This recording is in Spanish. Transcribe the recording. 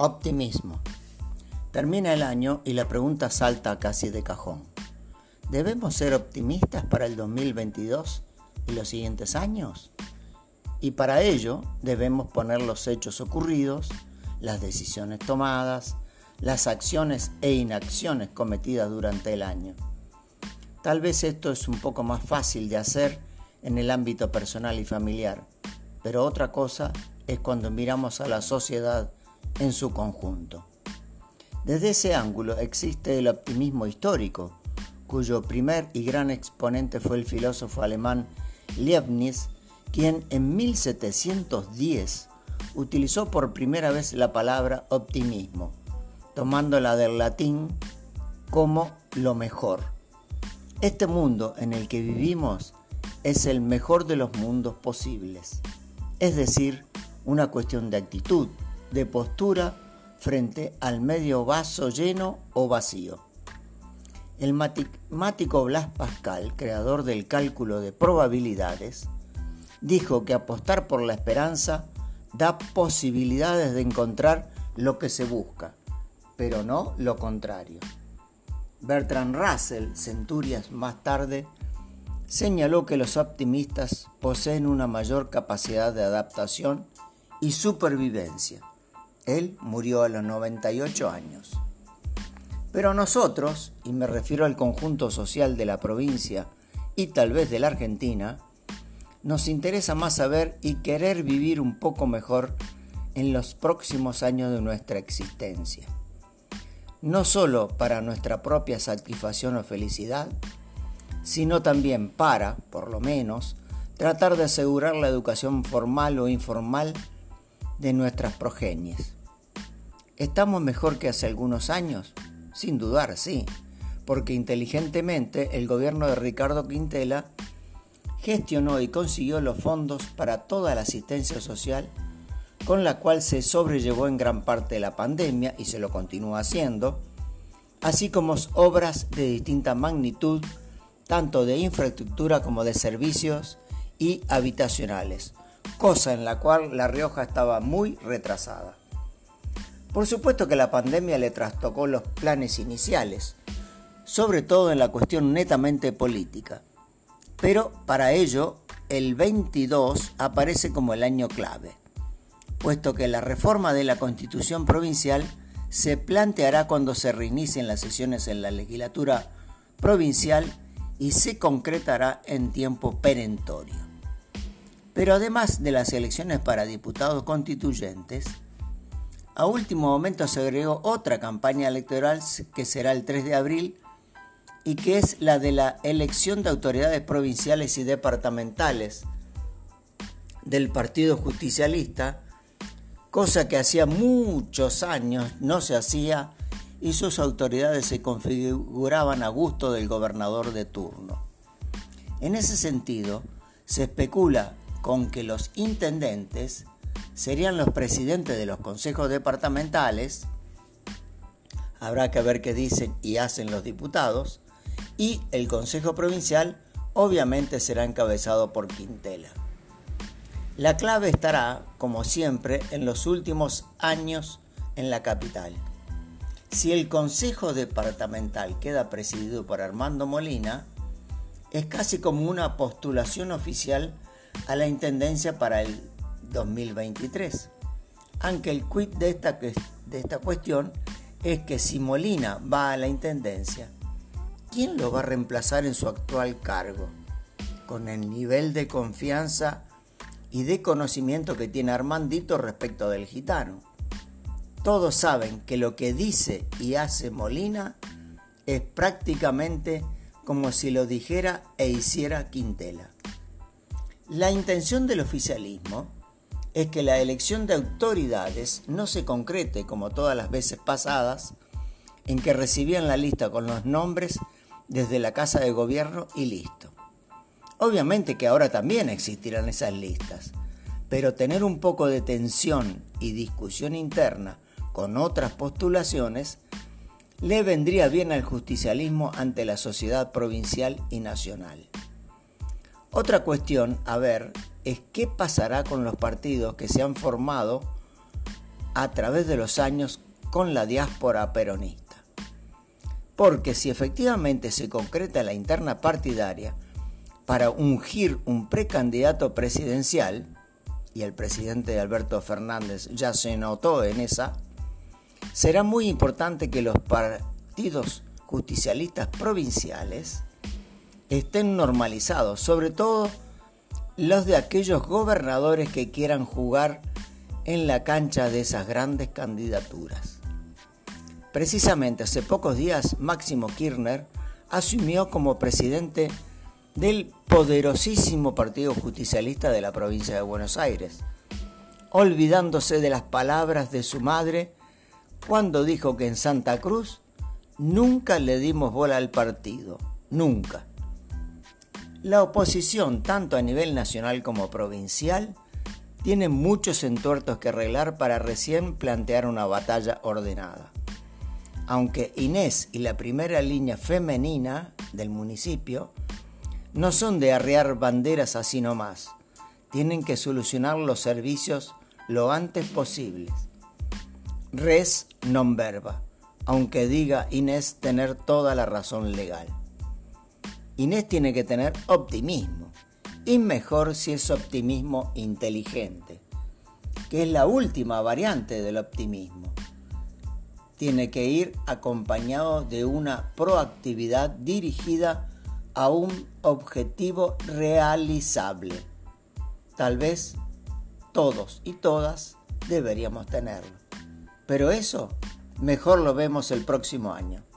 Optimismo. Termina el año y la pregunta salta casi de cajón. ¿Debemos ser optimistas para el 2022 y los siguientes años? Y para ello debemos poner los hechos ocurridos, las decisiones tomadas, las acciones e inacciones cometidas durante el año. Tal vez esto es un poco más fácil de hacer en el ámbito personal y familiar, pero otra cosa es cuando miramos a la sociedad en su conjunto. Desde ese ángulo existe el optimismo histórico, cuyo primer y gran exponente fue el filósofo alemán Leibniz, quien en 1710 utilizó por primera vez la palabra optimismo, tomándola del latín como lo mejor. Este mundo en el que vivimos es el mejor de los mundos posibles, es decir, una cuestión de actitud, de postura frente al medio vaso lleno o vacío. El matemático Blas Pascal, creador del cálculo de probabilidades, dijo que apostar por la esperanza da posibilidades de encontrar lo que se busca, pero no lo contrario. Bertrand Russell, centurias más tarde, señaló que los optimistas poseen una mayor capacidad de adaptación y supervivencia él murió a los 98 años. Pero nosotros, y me refiero al conjunto social de la provincia y tal vez de la Argentina, nos interesa más saber y querer vivir un poco mejor en los próximos años de nuestra existencia. No solo para nuestra propia satisfacción o felicidad, sino también para, por lo menos, tratar de asegurar la educación formal o informal de nuestras progenies. ¿Estamos mejor que hace algunos años? Sin dudar, sí, porque inteligentemente el gobierno de Ricardo Quintela gestionó y consiguió los fondos para toda la asistencia social, con la cual se sobrellevó en gran parte la pandemia y se lo continúa haciendo, así como obras de distinta magnitud, tanto de infraestructura como de servicios y habitacionales, cosa en la cual La Rioja estaba muy retrasada. Por supuesto que la pandemia le trastocó los planes iniciales, sobre todo en la cuestión netamente política. Pero para ello, el 22 aparece como el año clave, puesto que la reforma de la constitución provincial se planteará cuando se reinicien las sesiones en la legislatura provincial y se concretará en tiempo perentorio. Pero además de las elecciones para diputados constituyentes, a último momento se agregó otra campaña electoral que será el 3 de abril y que es la de la elección de autoridades provinciales y departamentales del Partido Justicialista, cosa que hacía muchos años no se hacía y sus autoridades se configuraban a gusto del gobernador de turno. En ese sentido, se especula con que los intendentes serían los presidentes de los consejos departamentales, habrá que ver qué dicen y hacen los diputados, y el Consejo Provincial obviamente será encabezado por Quintela. La clave estará, como siempre, en los últimos años en la capital. Si el Consejo Departamental queda presidido por Armando Molina, es casi como una postulación oficial a la Intendencia para el 2023. Aunque el quid de esta, de esta cuestión es que si Molina va a la Intendencia, ¿quién lo va a reemplazar en su actual cargo? Con el nivel de confianza y de conocimiento que tiene Armandito respecto del gitano. Todos saben que lo que dice y hace Molina es prácticamente como si lo dijera e hiciera Quintela. La intención del oficialismo es que la elección de autoridades no se concrete como todas las veces pasadas, en que recibían la lista con los nombres desde la Casa de Gobierno y listo. Obviamente que ahora también existirán esas listas, pero tener un poco de tensión y discusión interna con otras postulaciones le vendría bien al justicialismo ante la sociedad provincial y nacional. Otra cuestión a ver es qué pasará con los partidos que se han formado a través de los años con la diáspora peronista. Porque si efectivamente se concreta la interna partidaria para ungir un precandidato presidencial, y el presidente Alberto Fernández ya se notó en esa, será muy importante que los partidos justicialistas provinciales estén normalizados, sobre todo los de aquellos gobernadores que quieran jugar en la cancha de esas grandes candidaturas. Precisamente hace pocos días Máximo Kirchner asumió como presidente del poderosísimo Partido Justicialista de la provincia de Buenos Aires, olvidándose de las palabras de su madre cuando dijo que en Santa Cruz nunca le dimos bola al partido, nunca. La oposición, tanto a nivel nacional como provincial, tiene muchos entuertos que arreglar para recién plantear una batalla ordenada. Aunque Inés y la primera línea femenina del municipio no son de arrear banderas así nomás, tienen que solucionar los servicios lo antes posibles. Res non verba, aunque diga Inés tener toda la razón legal. Inés tiene que tener optimismo, y mejor si es optimismo inteligente, que es la última variante del optimismo. Tiene que ir acompañado de una proactividad dirigida a un objetivo realizable. Tal vez todos y todas deberíamos tenerlo. Pero eso mejor lo vemos el próximo año.